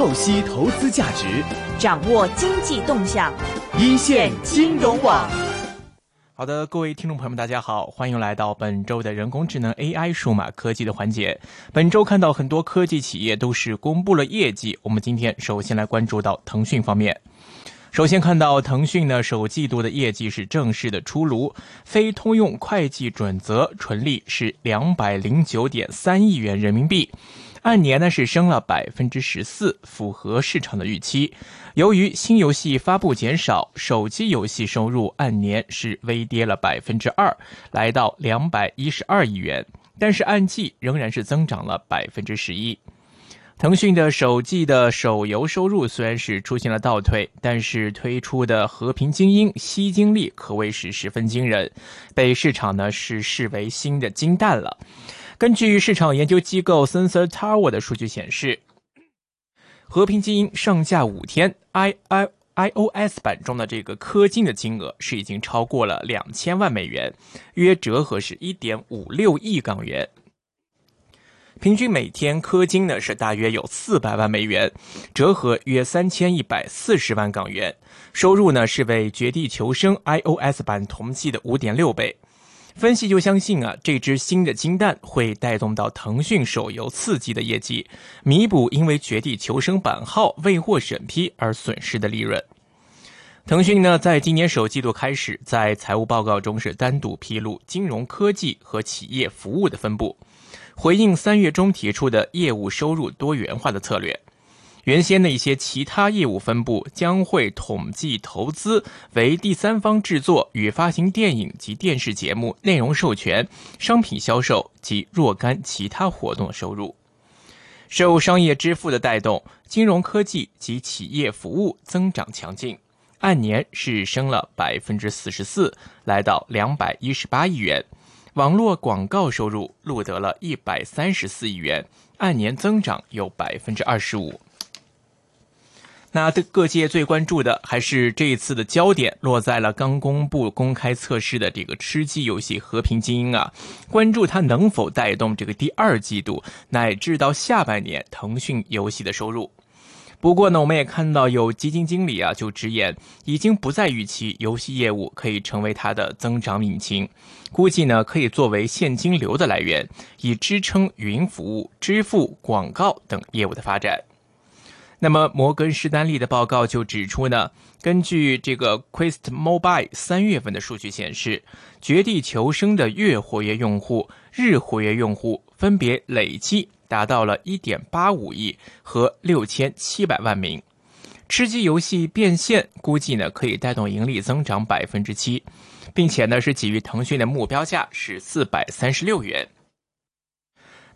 透析投资价值，掌握经济动向，一线金融网。好的，各位听众朋友们，大家好，欢迎来到本周的人工智能 AI 数码科技的环节。本周看到很多科技企业都是公布了业绩，我们今天首先来关注到腾讯方面。首先看到腾讯呢，首季度的业绩是正式的出炉，非通用会计准则纯利是两百零九点三亿元人民币，按年呢是升了百分之十四，符合市场的预期。由于新游戏发布减少，手机游戏收入按年是微跌了百分之二，来到两百一十二亿元，但是按季仍然是增长了百分之十一。腾讯的首季的手游收入虽然是出现了倒退，但是推出的《和平精英》吸金力可谓是十分惊人，被市场呢是视为新的金蛋了。根据市场研究机构 Sensor Tower 的数据显示，《和平精英》上架五天，i i iOS 版中的这个氪金的金额是已经超过了两千万美元，约折合是一点五六亿港元。平均每天氪金呢是大约有四百万美元，折合约三千一百四十万港元。收入呢是为《绝地求生》iOS 版同期的五点六倍。分析就相信啊，这只新的金蛋会带动到腾讯手游刺激的业绩，弥补因为《绝地求生》版号未获审批而损失的利润。腾讯呢，在今年首季度开始，在财务报告中是单独披露金融科技和企业服务的分布。回应三月中提出的业务收入多元化的策略，原先的一些其他业务分部将会统计投资为第三方制作与发行电影及电视节目内容授权、商品销售及若干其他活动的收入。受商业支付的带动，金融科技及企业服务增长强劲，按年是升了百分之四十四，来到两百一十八亿元。网络广告收入录得了一百三十四亿元，按年增长有百分之二十五。那各各界最关注的还是这一次的焦点落在了刚公布公开测试的这个吃鸡游戏《和平精英》啊，关注它能否带动这个第二季度乃至到下半年腾讯游戏的收入。不过呢，我们也看到有基金经理啊就直言，已经不再预期游戏业务可以成为它的增长引擎，估计呢可以作为现金流的来源，以支撑云服务、支付、广告等业务的发展。那么摩根士丹利的报告就指出呢，根据这个 Quest Mobile 三月份的数据显示，绝地求生的月活跃用户、日活跃用户分别累计。达到了1.85亿和6700万名，吃鸡游戏变现估计呢可以带动盈利增长百分之七，并且呢是给予腾讯的目标价是四百三十六元。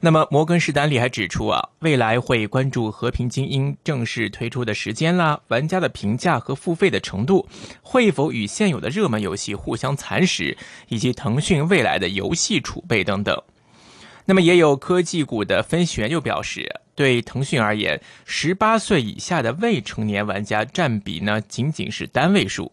那么摩根士丹利还指出啊，未来会关注《和平精英》正式推出的时间啦，玩家的评价和付费的程度，会否与现有的热门游戏互相蚕食，以及腾讯未来的游戏储备等等。那么，也有科技股的分析员又表示，对腾讯而言，十八岁以下的未成年玩家占比呢，仅仅是单位数。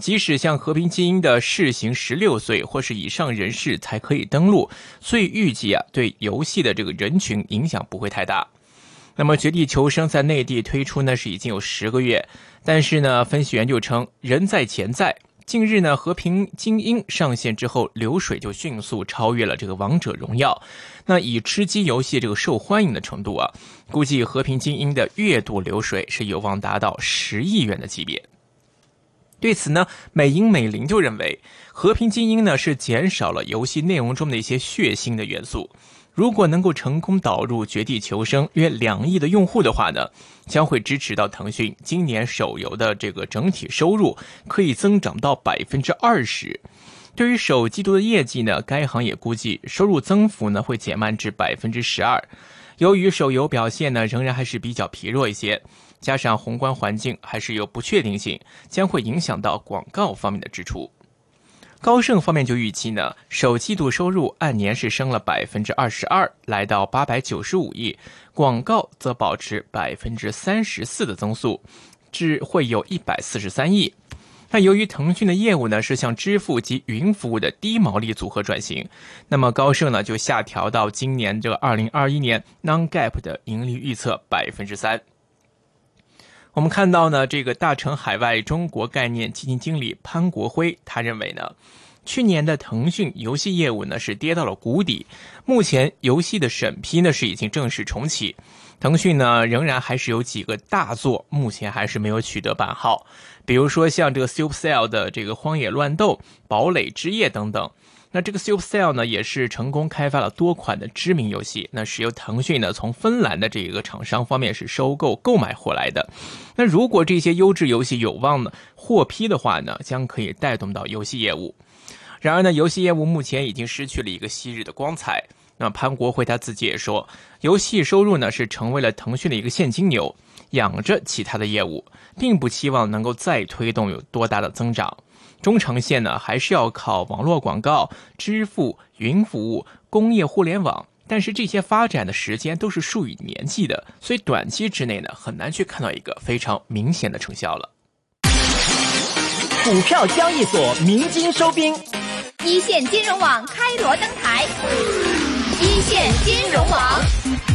即使像《和平精英》的试行十六岁或是以上人士才可以登录，所以预计啊，对游戏的这个人群影响不会太大。那么，《绝地求生》在内地推出呢，是已经有十个月，但是呢，分析员就称，人在钱在。近日呢，《和平精英》上线之后，流水就迅速超越了这个《王者荣耀》。那以吃鸡游戏这个受欢迎的程度啊，估计《和平精英》的月度流水是有望达到十亿元的级别。对此呢，美银美林就认为，《和平精英》呢是减少了游戏内容中的一些血腥的元素。如果能够成功导入《绝地求生》约两亿的用户的话呢，将会支持到腾讯今年手游的这个整体收入可以增长到百分之二十。对于首季度的业绩呢，该行也估计收入增幅呢会减慢至百分之十二。由于手游表现呢仍然还是比较疲弱一些，加上宏观环境还是有不确定性，将会影响到广告方面的支出。高盛方面就预期呢，首季度收入按年是升了百分之二十二，来到八百九十五亿；广告则保持百分之三十四的增速，至会有一百四十三亿。那由于腾讯的业务呢是向支付及云服务的低毛利组合转型，那么高盛呢就下调到今年这个二零二一年 non-GAAP 的盈利预测百分之三。我们看到呢，这个大成海外中国概念基金经理潘国辉，他认为呢，去年的腾讯游戏业务呢是跌到了谷底，目前游戏的审批呢是已经正式重启，腾讯呢仍然还是有几个大作目前还是没有取得版号，比如说像这个 Supercell 的这个荒野乱斗、堡垒之夜等等。那这个 Supercell 呢，也是成功开发了多款的知名游戏，那是由腾讯呢从芬兰的这个厂商方面是收购购买回来的。那如果这些优质游戏有望呢获批的话呢，将可以带动到游戏业务。然而呢，游戏业务目前已经失去了一个昔日的光彩。那潘国辉他自己也说，游戏收入呢是成为了腾讯的一个现金流，养着其他的业务，并不期望能够再推动有多大的增长。中长线呢，还是要靠网络广告、支付、云服务、工业互联网，但是这些发展的时间都是数以年计的，所以短期之内呢，很难去看到一个非常明显的成效了。股票交易所鸣金收兵，一线金融网开锣登台，一线金融网。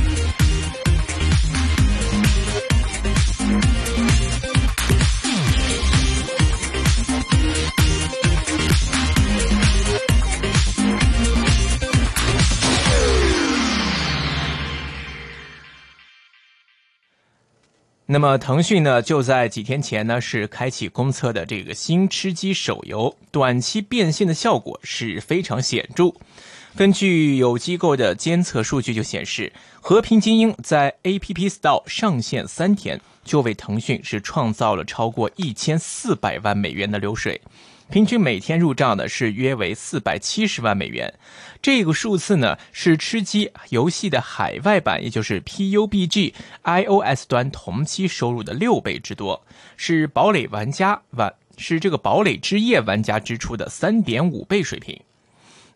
那么，腾讯呢，就在几天前呢，是开启公测的这个新吃鸡手游，短期变现的效果是非常显著。根据有机构的监测数据就显示，《和平精英》在 App Store 上线三天，就为腾讯是创造了超过一千四百万美元的流水。平均每天入账呢是约为四百七十万美元，这个数字呢是吃鸡游戏的海外版，也就是 PUBG iOS 端同期收入的六倍之多，是堡垒玩家玩是这个堡垒之夜玩家支出的三点五倍水平。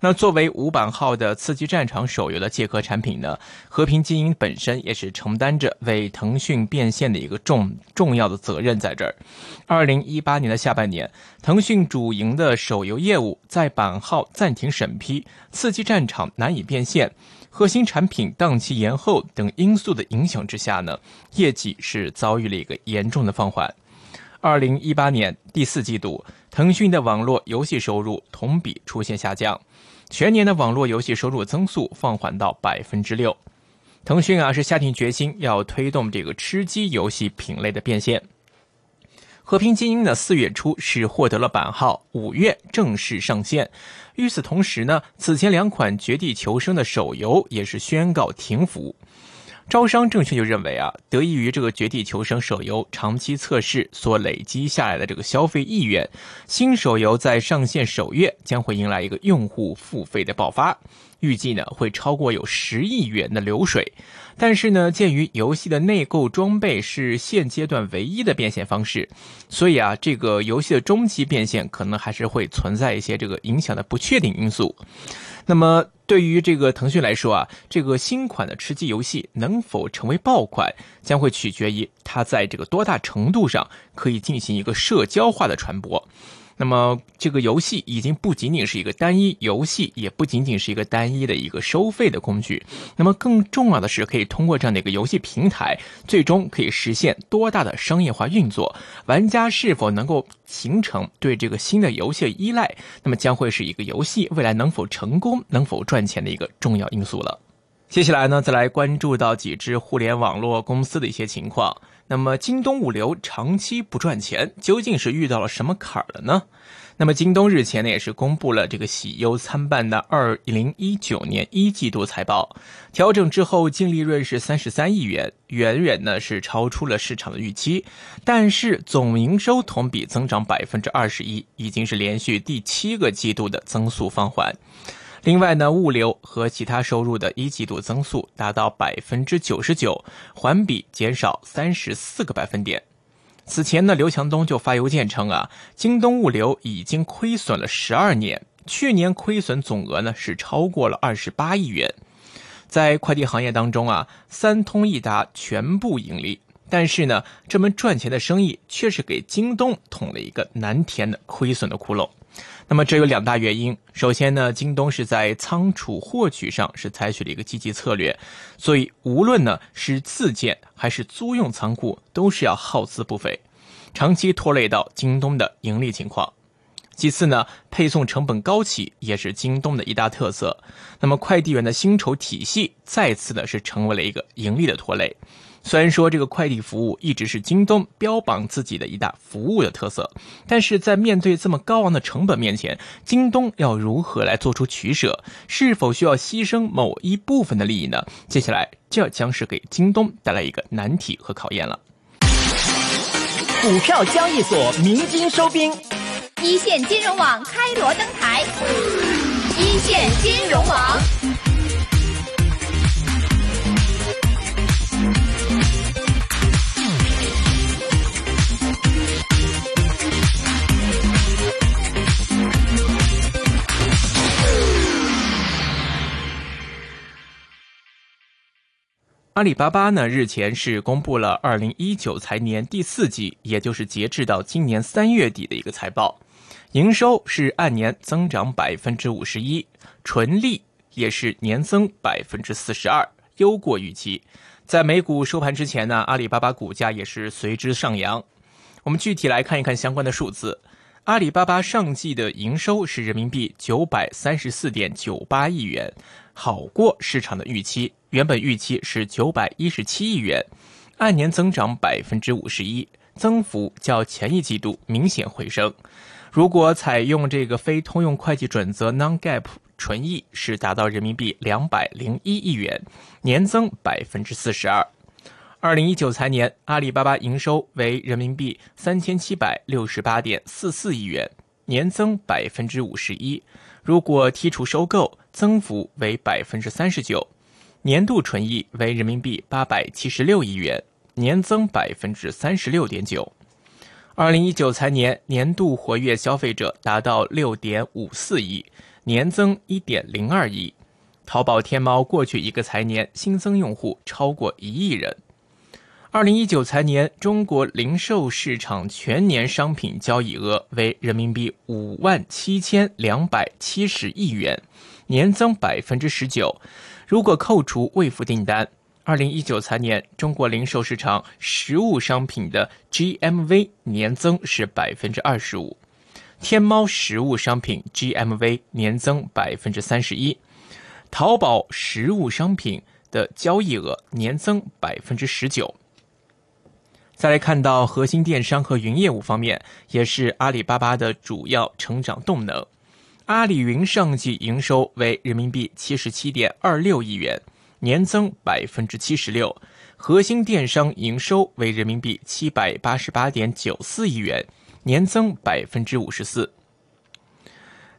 那作为无版号的刺激战场手游的借壳产品呢，和平精英本身也是承担着为腾讯变现的一个重重要的责任在这儿。二零一八年的下半年，腾讯主营的手游业务在版号暂停审批、刺激战场难以变现、核心产品档期延后等因素的影响之下呢，业绩是遭遇了一个严重的放缓。二零一八年第四季度，腾讯的网络游戏收入同比出现下降。全年的网络游戏收入增速放缓到百分之六，腾讯啊是下定决心要推动这个吃鸡游戏品类的变现。和平精英呢四月初是获得了版号，五月正式上线。与此同时呢，此前两款绝地求生的手游也是宣告停服。招商证券就认为啊，得益于这个《绝地求生》手游长期测试所累积下来的这个消费意愿，新手游在上线首月将会迎来一个用户付费的爆发，预计呢会超过有十亿元的流水。但是呢，鉴于游戏的内购装备是现阶段唯一的变现方式，所以啊，这个游戏的中期变现可能还是会存在一些这个影响的不确定因素。那么。对于这个腾讯来说啊，这个新款的吃鸡游戏能否成为爆款，将会取决于它在这个多大程度上可以进行一个社交化的传播。那么，这个游戏已经不仅仅是一个单一游戏，也不仅仅是一个单一的一个收费的工具。那么，更重要的是，可以通过这样的一个游戏平台，最终可以实现多大的商业化运作。玩家是否能够形成对这个新的游戏的依赖，那么将会是一个游戏未来能否成功、能否赚钱的一个重要因素了。接下来呢，再来关注到几只互联网络公司的一些情况。那么，京东物流长期不赚钱，究竟是遇到了什么坎儿了呢？那么，京东日前呢也是公布了这个喜忧参半的二零一九年一季度财报，调整之后净利润是三十三亿元，远远呢是超出了市场的预期，但是总营收同比增长百分之二十一，已经是连续第七个季度的增速放缓。另外呢，物流和其他收入的一季度增速达到百分之九十九，环比减少三十四个百分点。此前呢，刘强东就发邮件称啊，京东物流已经亏损了十二年，去年亏损总额呢是超过了二十八亿元。在快递行业当中啊，三通一达全部盈利，但是呢，这门赚钱的生意却是给京东捅了一个难填的亏损的窟窿。那么这有两大原因。首先呢，京东是在仓储获取上是采取了一个积极策略，所以无论呢是自建还是租用仓库，都是要耗资不菲，长期拖累到京东的盈利情况。其次呢，配送成本高企也是京东的一大特色。那么快递员的薪酬体系再次的是成为了一个盈利的拖累。虽然说这个快递服务一直是京东标榜自己的一大服务的特色，但是在面对这么高昂的成本面前，京东要如何来做出取舍？是否需要牺牲某一部分的利益呢？接下来这将是给京东带来一个难题和考验了。股票交易所鸣金收兵。一线金融网开锣登台，一线金融网。阿里巴巴呢，日前是公布了二零一九财年第四季，也就是截至到今年三月底的一个财报。营收是按年增长百分之五十一，纯利也是年增百分之四十二，优过预期。在美股收盘之前呢，阿里巴巴股价也是随之上扬。我们具体来看一看相关的数字。阿里巴巴上季的营收是人民币九百三十四点九八亿元，好过市场的预期。原本预期是九百一十七亿元，按年增长百分之五十一，增幅较前一季度明显回升。如果采用这个非通用会计准则 non-GAAP 纯益，是达到人民币两百零一亿元，年增百分之四十二。二零一九财年，阿里巴巴营收为人民币三千七百六十八点四四亿元，年增百分之五十一。如果剔除收购，增幅为百分之三十九。年度纯益为人民币八百七十六亿元，年增百分之三十六点九。二零一九财年年度活跃消费者达到六点五四亿，年增一点零二亿。淘宝天猫过去一个财年新增用户超过一亿人。二零一九财年中国零售市场全年商品交易额为人民币五万七千两百七十亿元，年增百分之十九。如果扣除未付订单。二零一九财年，中国零售市场实物商品的 GMV 年增是百分之二十五，天猫实物商品 GMV 年增百分之三十一，淘宝实物商品的交易额年增百分之十九。再来看到核心电商和云业务方面，也是阿里巴巴的主要成长动能。阿里云上季营收为人民币七十七点二六亿元。年增百分之七十六，核心电商营收为人民币七百八十八点九四亿元，年增百分之五十四。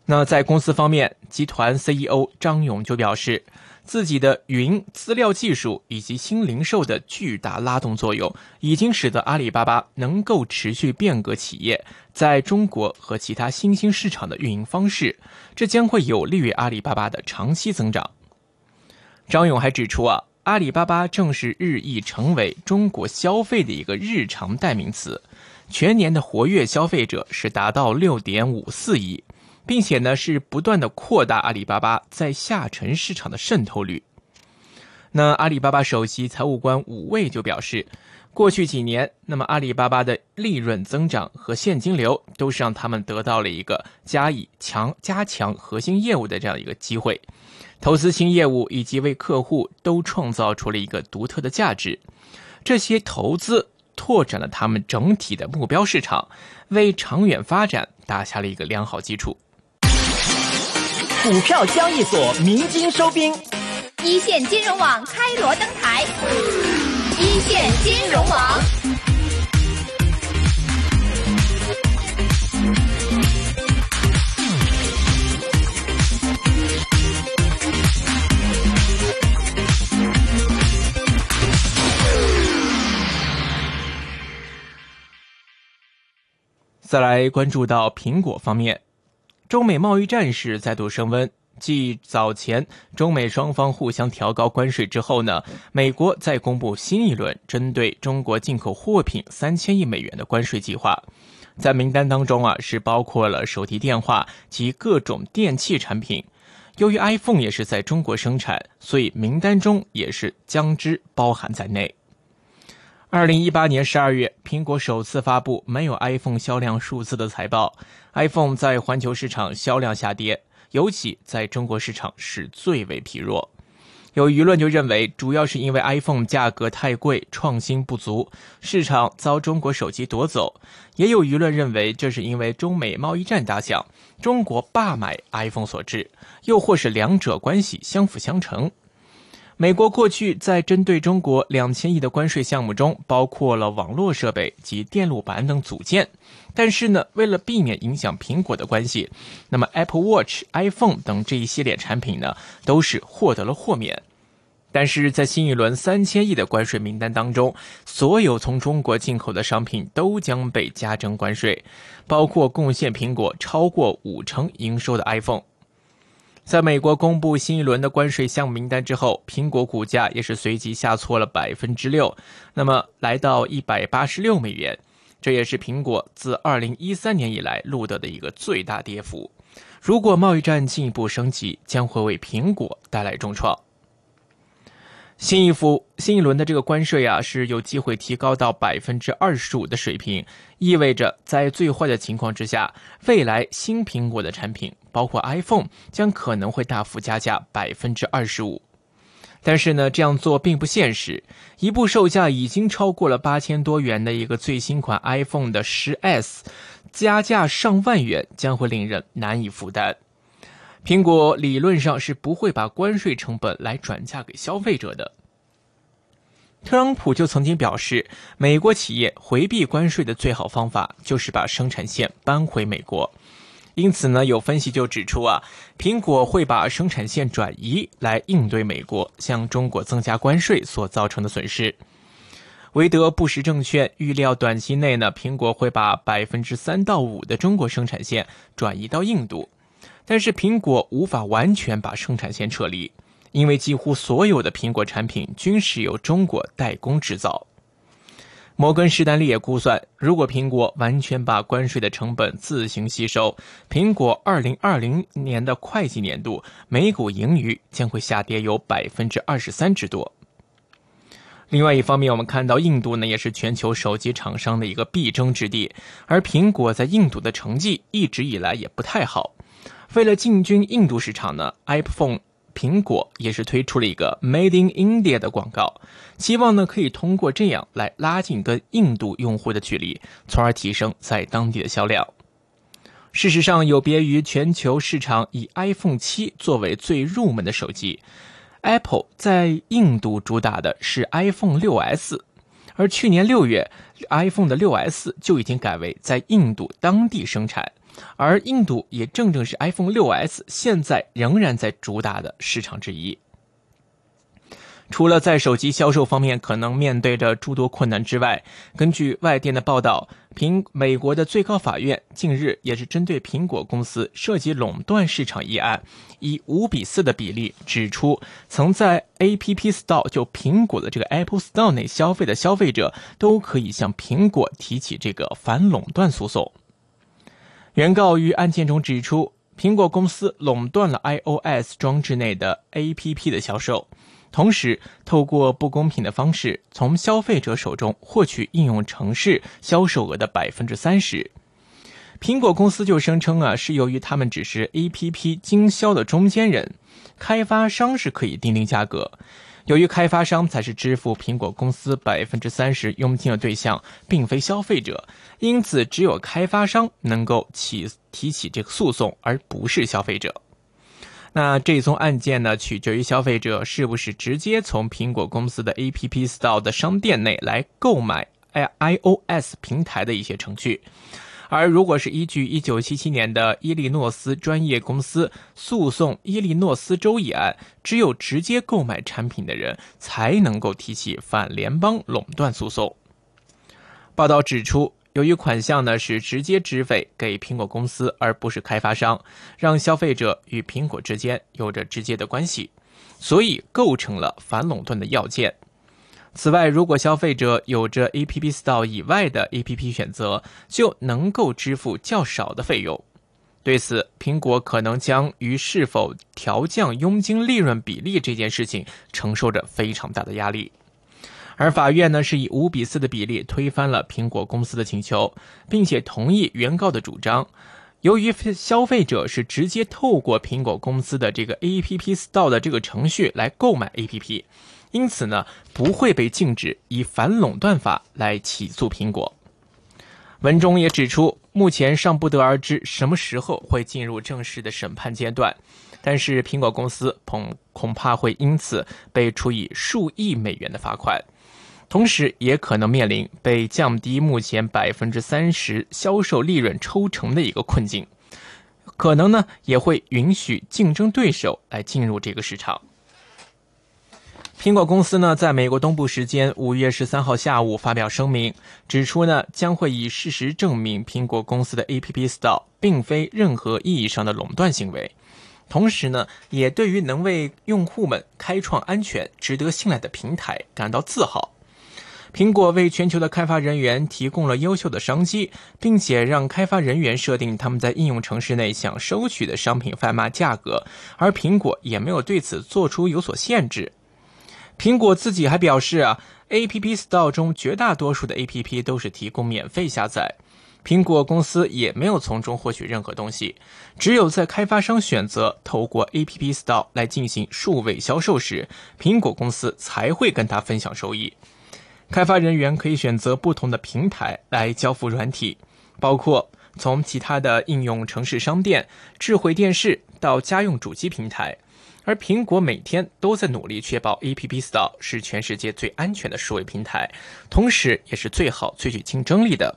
那在公司方面，集团 CEO 张勇就表示，自己的云资料技术以及新零售的巨大拉动作用，已经使得阿里巴巴能够持续变革企业在中国和其他新兴市场的运营方式，这将会有利于阿里巴巴的长期增长。张勇还指出啊，阿里巴巴正是日益成为中国消费的一个日常代名词，全年的活跃消费者是达到六点五四亿，并且呢是不断的扩大阿里巴巴在下沉市场的渗透率。那阿里巴巴首席财务官武卫就表示，过去几年，那么阿里巴巴的利润增长和现金流都是让他们得到了一个加以强加强核心业务的这样一个机会。投资新业务以及为客户都创造出了一个独特的价值，这些投资拓展了他们整体的目标市场，为长远发展打下了一个良好基础。股票交易所鸣金收兵，一线金融网开锣登台，一线金融网。再来关注到苹果方面，中美贸易战是再度升温。继早前中美双方互相调高关税之后呢，美国再公布新一轮针对中国进口货品三千亿美元的关税计划。在名单当中啊，是包括了手提电话及各种电器产品。由于 iPhone 也是在中国生产，所以名单中也是将之包含在内。二零一八年十二月，苹果首次发布没有 iPhone 销量数字的财报，iPhone 在环球市场销量下跌，尤其在中国市场是最为疲弱。有舆论就认为，主要是因为 iPhone 价格太贵，创新不足，市场遭中国手机夺走；也有舆论认为，这是因为中美贸易战打响，中国罢买 iPhone 所致，又或是两者关系相辅相成。美国过去在针对中国两千亿的关税项目中，包括了网络设备及电路板等组件。但是呢，为了避免影响苹果的关系，那么 Apple Watch、iPhone 等这一系列产品呢，都是获得了豁免。但是在新一轮三千亿的关税名单当中，所有从中国进口的商品都将被加征关税，包括贡献苹果超过五成营收的 iPhone。在美国公布新一轮的关税项目名单之后，苹果股价也是随即下挫了百分之六，那么来到一百八十六美元，这也是苹果自二零一三年以来录得的一个最大跌幅。如果贸易战进一步升级，将会为苹果带来重创。新一幅新一轮的这个关税啊，是有机会提高到百分之二十五的水平，意味着在最坏的情况之下，未来新苹果的产品，包括 iPhone，将可能会大幅加价百分之二十五。但是呢，这样做并不现实。一部售价已经超过了八千多元的一个最新款 iPhone 的十 S，加价上万元，将会令人难以负担。苹果理论上是不会把关税成本来转嫁给消费者的。特朗普就曾经表示，美国企业回避关税的最好方法就是把生产线搬回美国。因此呢，有分析就指出啊，苹果会把生产线转移来应对美国向中国增加关税所造成的损失。韦德布什证券预料，短期内呢，苹果会把百分之三到五的中国生产线转移到印度。但是苹果无法完全把生产线撤离，因为几乎所有的苹果产品均是由中国代工制造。摩根士丹利也估算，如果苹果完全把关税的成本自行吸收，苹果2020年的会计年度每股盈余将会下跌有百分之二十三之多。另外一方面，我们看到印度呢也是全球手机厂商的一个必争之地，而苹果在印度的成绩一直以来也不太好。为了进军印度市场呢，iPhone 苹果也是推出了一个 Made in India 的广告，希望呢可以通过这样来拉近跟印度用户的距离，从而提升在当地的销量。事实上，有别于全球市场以 iPhone 七作为最入门的手机，Apple 在印度主打的是 iPhone 六 S，而去年六月，iPhone 的六 S 就已经改为在印度当地生产。而印度也正正是 iPhone 6s 现在仍然在主打的市场之一。除了在手机销售方面可能面对着诸多困难之外，根据外电的报道，苹美国的最高法院近日也是针对苹果公司涉及垄断市场一案，以五比四的比例指出，曾在 App Store 就苹果的这个 Apple Store 内消费的消费者都可以向苹果提起这个反垄断诉讼。原告于案件中指出，苹果公司垄断了 iOS 装置内的 APP 的销售，同时透过不公平的方式从消费者手中获取应用程式销售额的百分之三十。苹果公司就声称啊，是由于他们只是 APP 经销的中间人，开发商是可以定定价格。由于开发商才是支付苹果公司百分之三十佣金的对象，并非消费者，因此只有开发商能够起提起这个诉讼，而不是消费者。那这宗案件呢，取决于消费者是不是直接从苹果公司的 App Store 的商店内来购买 iOS 平台的一些程序。而如果是依据一九七七年的伊利诺斯专业公司诉讼伊利诺斯州一案，只有直接购买产品的人才能够提起反联邦垄断诉讼。报道指出，由于款项呢是直接支费给苹果公司，而不是开发商，让消费者与苹果之间有着直接的关系，所以构成了反垄断的要件。此外，如果消费者有着 App Store 以外的 App 选择，就能够支付较少的费用。对此，苹果可能将于是否调降佣金利润比例这件事情承受着非常大的压力。而法院呢，是以五比四的比例推翻了苹果公司的请求，并且同意原告的主张。由于消费者是直接透过苹果公司的这个 App Store 的这个程序来购买 App，因此呢，不会被禁止以反垄断法来起诉苹果。文中也指出，目前尚不得而知什么时候会进入正式的审判阶段，但是苹果公司恐恐怕会因此被处以数亿美元的罚款，同时也可能面临被降低目前百分之三十销售利润抽成的一个困境，可能呢也会允许竞争对手来进入这个市场。苹果公司呢，在美国东部时间五月十三号下午发表声明，指出呢将会以事实证明苹果公司的 App Store 并非任何意义上的垄断行为，同时呢，也对于能为用户们开创安全、值得信赖的平台感到自豪。苹果为全球的开发人员提供了优秀的商机，并且让开发人员设定他们在应用城市内想收取的商品贩卖价格，而苹果也没有对此做出有所限制。苹果自己还表示啊，App Store 中绝大多数的 App 都是提供免费下载，苹果公司也没有从中获取任何东西。只有在开发商选择透过 App Store 来进行数位销售时，苹果公司才会跟他分享收益。开发人员可以选择不同的平台来交付软体，包括从其他的应用城市商店、智慧电视到家用主机平台。而苹果每天都在努力确保 App Store 是全世界最安全的数位平台，同时也是最好、最具竞争力的。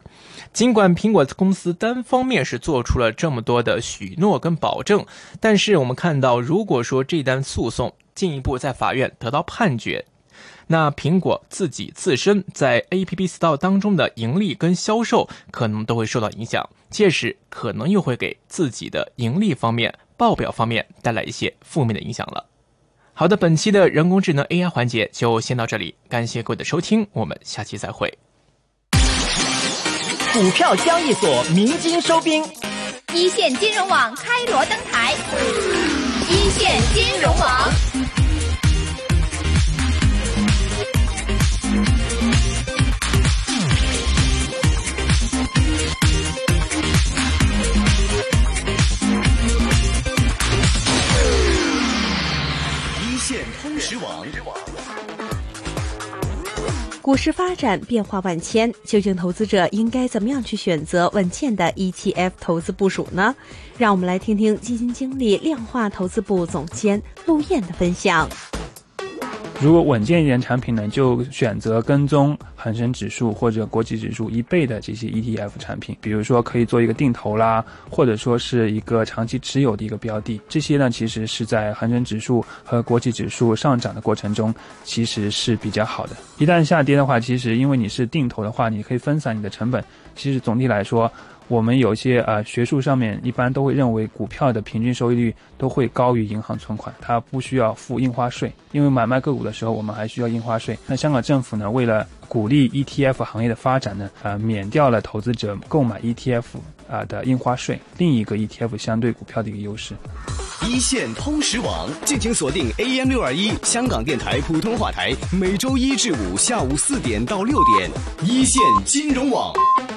尽管苹果公司单方面是做出了这么多的许诺跟保证，但是我们看到，如果说这单诉讼进一步在法院得到判决，那苹果自己自身在 App Store 当中的盈利跟销售可能都会受到影响，届时可能又会给自己的盈利方面。报表方面带来一些负面的影响了。好的，本期的人工智能 AI 环节就先到这里，感谢各位的收听，我们下期再会。股票交易所鸣金收兵，一线金融网开锣登台，一线金融网。股市发展变化万千，究竟投资者应该怎么样去选择稳健的 ETF 投资部署呢？让我们来听听基金经理量化投资部总监陆燕的分享。如果稳健一点产品呢，就选择跟踪恒生指数或者国际指数一倍的这些 ETF 产品，比如说可以做一个定投啦，或者说是一个长期持有的一个标的。这些呢，其实是在恒生指数和国际指数上涨的过程中，其实是比较好的。一旦下跌的话，其实因为你是定投的话，你可以分散你的成本。其实总体来说。我们有些呃学术上面一般都会认为股票的平均收益率都会高于银行存款，它不需要付印花税，因为买卖个股的时候我们还需要印花税。那香港政府呢，为了鼓励 ETF 行业的发展呢，呃，免掉了投资者购买 ETF 啊的印花税，另一个 ETF 相对股票的一个优势。一线通识网，敬请锁定 AM 六二一香港电台普通话台，每周一至五下午四点到六点，一线金融网。